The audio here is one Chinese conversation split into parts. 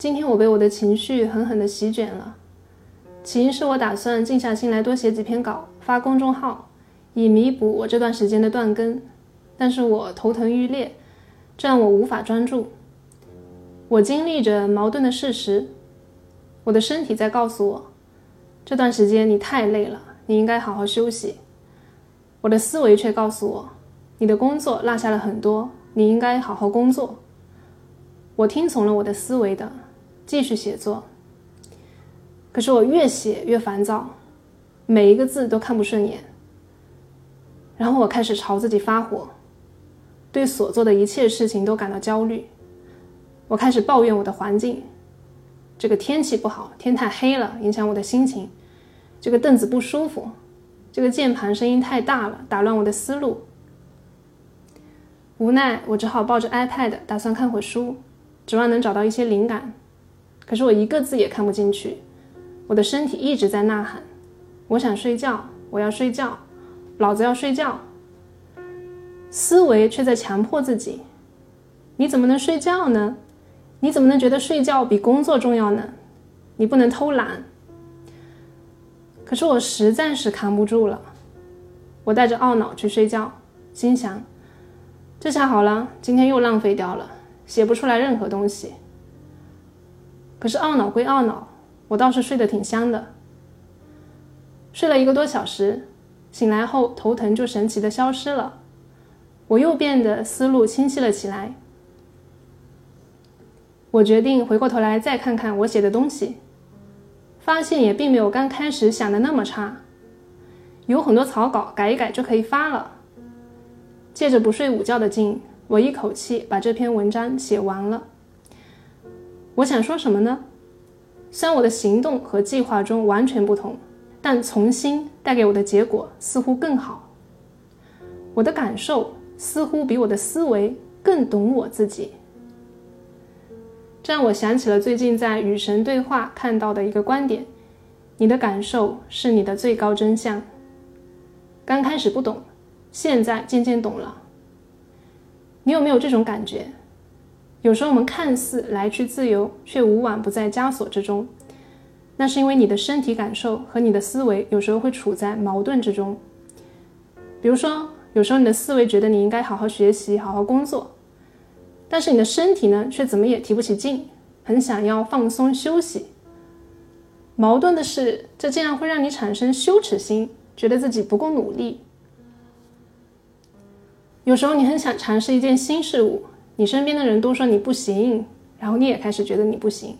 今天我被我的情绪狠狠地席卷了。起因是我打算静下心来多写几篇稿，发公众号，以弥补我这段时间的断更。但是我头疼欲裂，这让我无法专注。我经历着矛盾的事实，我的身体在告诉我，这段时间你太累了，你应该好好休息。我的思维却告诉我，你的工作落下了很多，你应该好好工作。我听从了我的思维的。继续写作，可是我越写越烦躁，每一个字都看不顺眼。然后我开始朝自己发火，对所做的一切事情都感到焦虑。我开始抱怨我的环境，这个天气不好，天太黑了，影响我的心情；这个凳子不舒服，这个键盘声音太大了，打乱我的思路。无奈，我只好抱着 iPad，打算看会书，指望能找到一些灵感。可是我一个字也看不进去，我的身体一直在呐喊：“我想睡觉，我要睡觉，老子要睡觉。”思维却在强迫自己：“你怎么能睡觉呢？你怎么能觉得睡觉比工作重要呢？你不能偷懒。”可是我实在是扛不住了，我带着懊恼去睡觉，心想：“这下好了，今天又浪费掉了，写不出来任何东西。”可是懊恼归懊恼，我倒是睡得挺香的。睡了一个多小时，醒来后头疼就神奇的消失了，我又变得思路清晰了起来。我决定回过头来再看看我写的东西，发现也并没有刚开始想的那么差，有很多草稿改一改就可以发了。借着不睡午觉的劲，我一口气把这篇文章写完了。我想说什么呢？虽然我的行动和计划中完全不同，但从心带给我的结果似乎更好。我的感受似乎比我的思维更懂我自己。这让我想起了最近在与神对话看到的一个观点：你的感受是你的最高真相。刚开始不懂，现在渐渐懂了。你有没有这种感觉？有时候我们看似来去自由，却无往不在枷锁之中。那是因为你的身体感受和你的思维有时候会处在矛盾之中。比如说，有时候你的思维觉得你应该好好学习、好好工作，但是你的身体呢，却怎么也提不起劲，很想要放松休息。矛盾的是，这竟然会让你产生羞耻心，觉得自己不够努力。有时候你很想尝试一件新事物。你身边的人都说你不行，然后你也开始觉得你不行，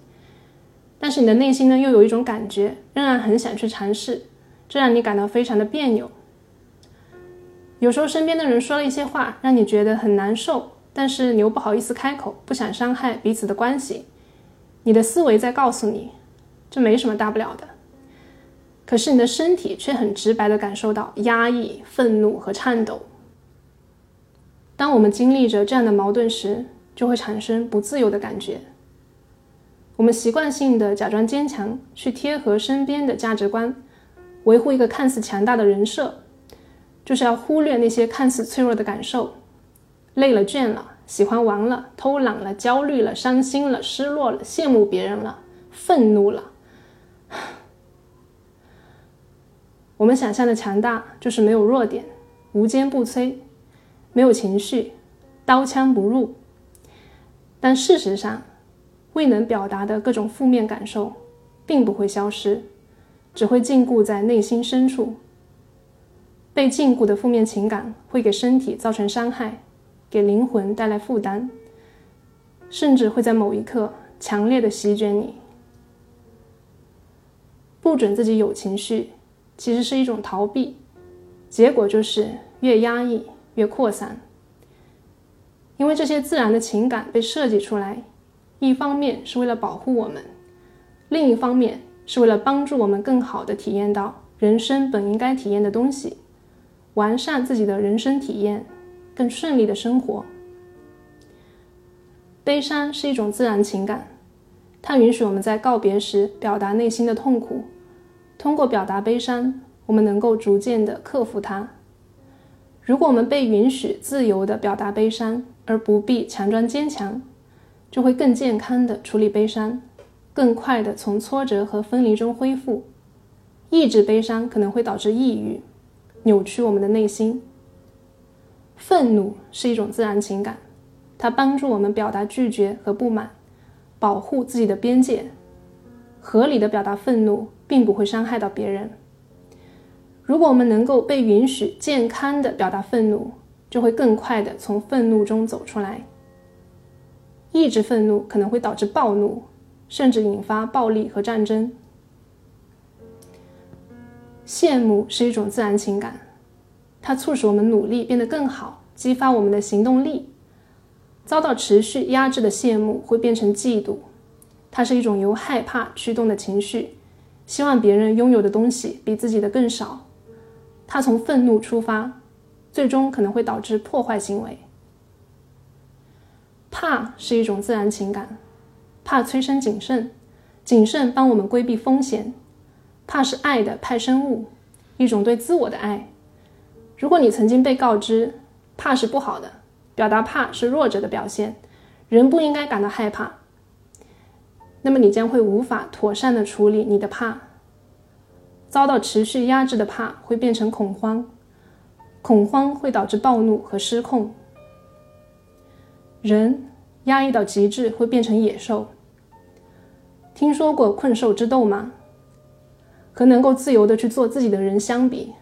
但是你的内心呢又有一种感觉，仍然很想去尝试，这让你感到非常的别扭。有时候身边的人说了一些话，让你觉得很难受，但是你又不好意思开口，不想伤害彼此的关系。你的思维在告诉你，这没什么大不了的，可是你的身体却很直白的感受到压抑、愤怒和颤抖。当我们经历着这样的矛盾时，就会产生不自由的感觉。我们习惯性的假装坚强，去贴合身边的价值观，维护一个看似强大的人设，就是要忽略那些看似脆弱的感受。累了、倦了、喜欢玩了、偷懒了、焦虑了、伤心了、失落了、羡慕别人了、愤怒了。我们想象的强大，就是没有弱点，无坚不摧。没有情绪，刀枪不入。但事实上，未能表达的各种负面感受，并不会消失，只会禁锢在内心深处。被禁锢的负面情感会给身体造成伤害，给灵魂带来负担，甚至会在某一刻强烈的席卷你。不准自己有情绪，其实是一种逃避，结果就是越压抑。越扩散，因为这些自然的情感被设计出来，一方面是为了保护我们，另一方面是为了帮助我们更好的体验到人生本应该体验的东西，完善自己的人生体验，更顺利的生活。悲伤是一种自然情感，它允许我们在告别时表达内心的痛苦，通过表达悲伤，我们能够逐渐的克服它。如果我们被允许自由地表达悲伤，而不必强装坚强，就会更健康地处理悲伤，更快的从挫折和分离中恢复。抑制悲伤可能会导致抑郁，扭曲我们的内心。愤怒是一种自然情感，它帮助我们表达拒绝和不满，保护自己的边界。合理的表达愤怒，并不会伤害到别人。如果我们能够被允许健康的表达愤怒，就会更快的从愤怒中走出来。抑制愤怒可能会导致暴怒，甚至引发暴力和战争。羡慕是一种自然情感，它促使我们努力变得更好，激发我们的行动力。遭到持续压制的羡慕会变成嫉妒，它是一种由害怕驱动的情绪，希望别人拥有的东西比自己的更少。它从愤怒出发，最终可能会导致破坏行为。怕是一种自然情感，怕催生谨慎，谨慎帮我们规避风险。怕是爱的派生物，一种对自我的爱。如果你曾经被告知怕是不好的，表达怕是弱者的表现，人不应该感到害怕，那么你将会无法妥善的处理你的怕。遭到持续压制的怕会变成恐慌，恐慌会导致暴怒和失控。人压抑到极致会变成野兽。听说过困兽之斗吗？和能够自由的去做自己的人相比，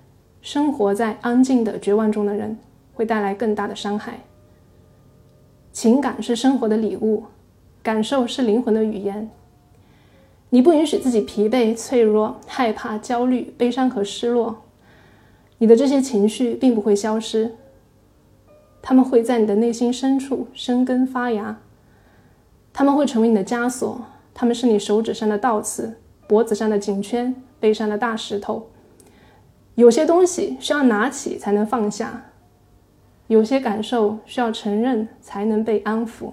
生活在安静的绝望中的人会带来更大的伤害。情感是生活的礼物，感受是灵魂的语言。你不允许自己疲惫、脆弱、害怕、焦虑、悲伤和失落，你的这些情绪并不会消失，他们会在你的内心深处生根发芽，他们会成为你的枷锁，他们是你手指上的倒刺，脖子上的颈圈。背上的大石头，有些东西需要拿起才能放下，有些感受需要承认才能被安抚。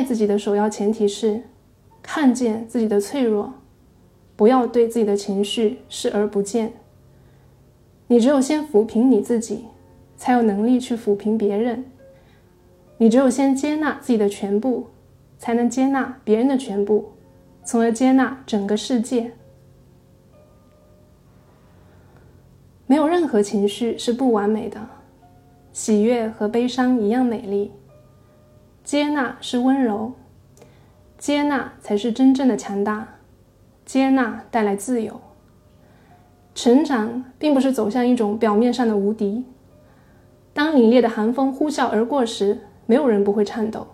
爱自己的首要前提是看见自己的脆弱，不要对自己的情绪视而不见。你只有先抚平你自己，才有能力去抚平别人。你只有先接纳自己的全部，才能接纳别人的全部。从而接纳整个世界。没有任何情绪是不完美的，喜悦和悲伤一样美丽。接纳是温柔，接纳才是真正的强大。接纳带来自由。成长并不是走向一种表面上的无敌。当凛冽的寒风呼啸而过时，没有人不会颤抖。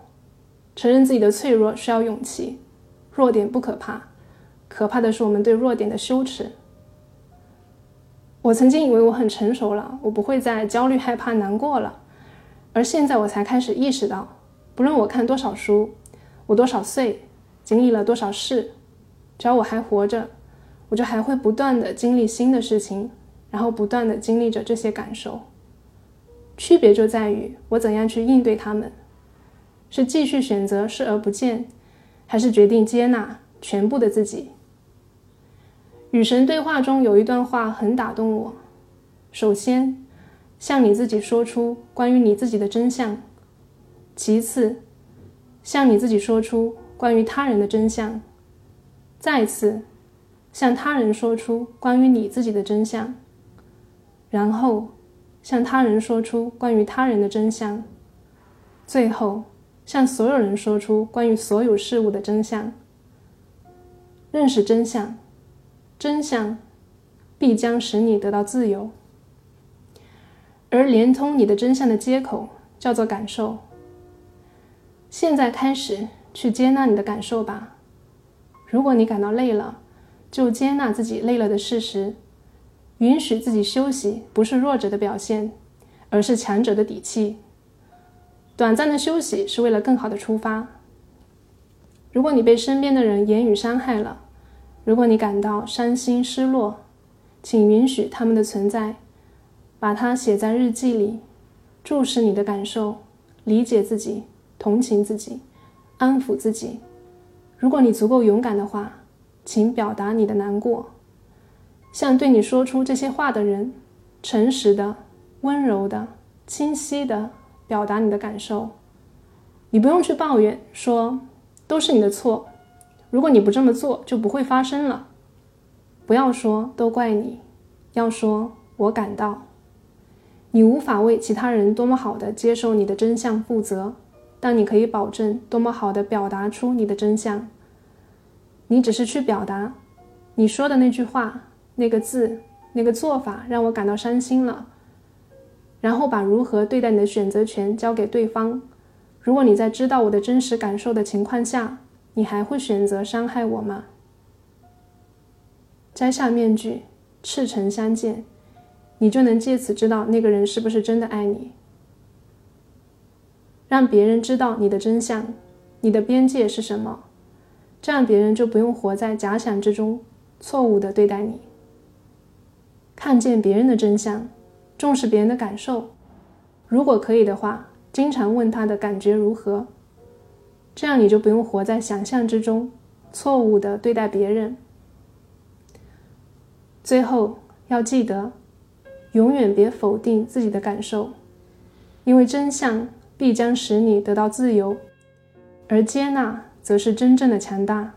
承认自己的脆弱需要勇气。弱点不可怕，可怕的是我们对弱点的羞耻。我曾经以为我很成熟了，我不会再焦虑、害怕、难过了，而现在我才开始意识到，不论我看多少书，我多少岁，经历了多少事，只要我还活着，我就还会不断的经历新的事情，然后不断的经历着这些感受。区别就在于我怎样去应对他们，是继续选择视而不见。还是决定接纳全部的自己。与神对话中有一段话很打动我：首先，向你自己说出关于你自己的真相；其次，向你自己说出关于他人的真相；再次，向他人说出关于你自己的真相；然后，向他人说出关于他人的真相；最后。向所有人说出关于所有事物的真相。认识真相，真相必将使你得到自由。而连通你的真相的接口叫做感受。现在开始去接纳你的感受吧。如果你感到累了，就接纳自己累了的事实。允许自己休息，不是弱者的表现，而是强者的底气。短暂的休息是为了更好的出发。如果你被身边的人言语伤害了，如果你感到伤心失落，请允许他们的存在，把它写在日记里，注视你的感受，理解自己，同情自己，安抚自己。如果你足够勇敢的话，请表达你的难过，向对你说出这些话的人，诚实的、温柔的、清晰的。表达你的感受，你不用去抱怨，说都是你的错。如果你不这么做，就不会发生了。不要说都怪你，要说我感到。你无法为其他人多么好的接受你的真相负责，但你可以保证多么好的表达出你的真相。你只是去表达，你说的那句话、那个字、那个做法让我感到伤心了。然后把如何对待你的选择权交给对方。如果你在知道我的真实感受的情况下，你还会选择伤害我吗？摘下面具，赤诚相见，你就能借此知道那个人是不是真的爱你。让别人知道你的真相，你的边界是什么，这样别人就不用活在假想之中，错误的对待你。看见别人的真相。重视别人的感受，如果可以的话，经常问他的感觉如何，这样你就不用活在想象之中，错误的对待别人。最后要记得，永远别否定自己的感受，因为真相必将使你得到自由，而接纳则是真正的强大。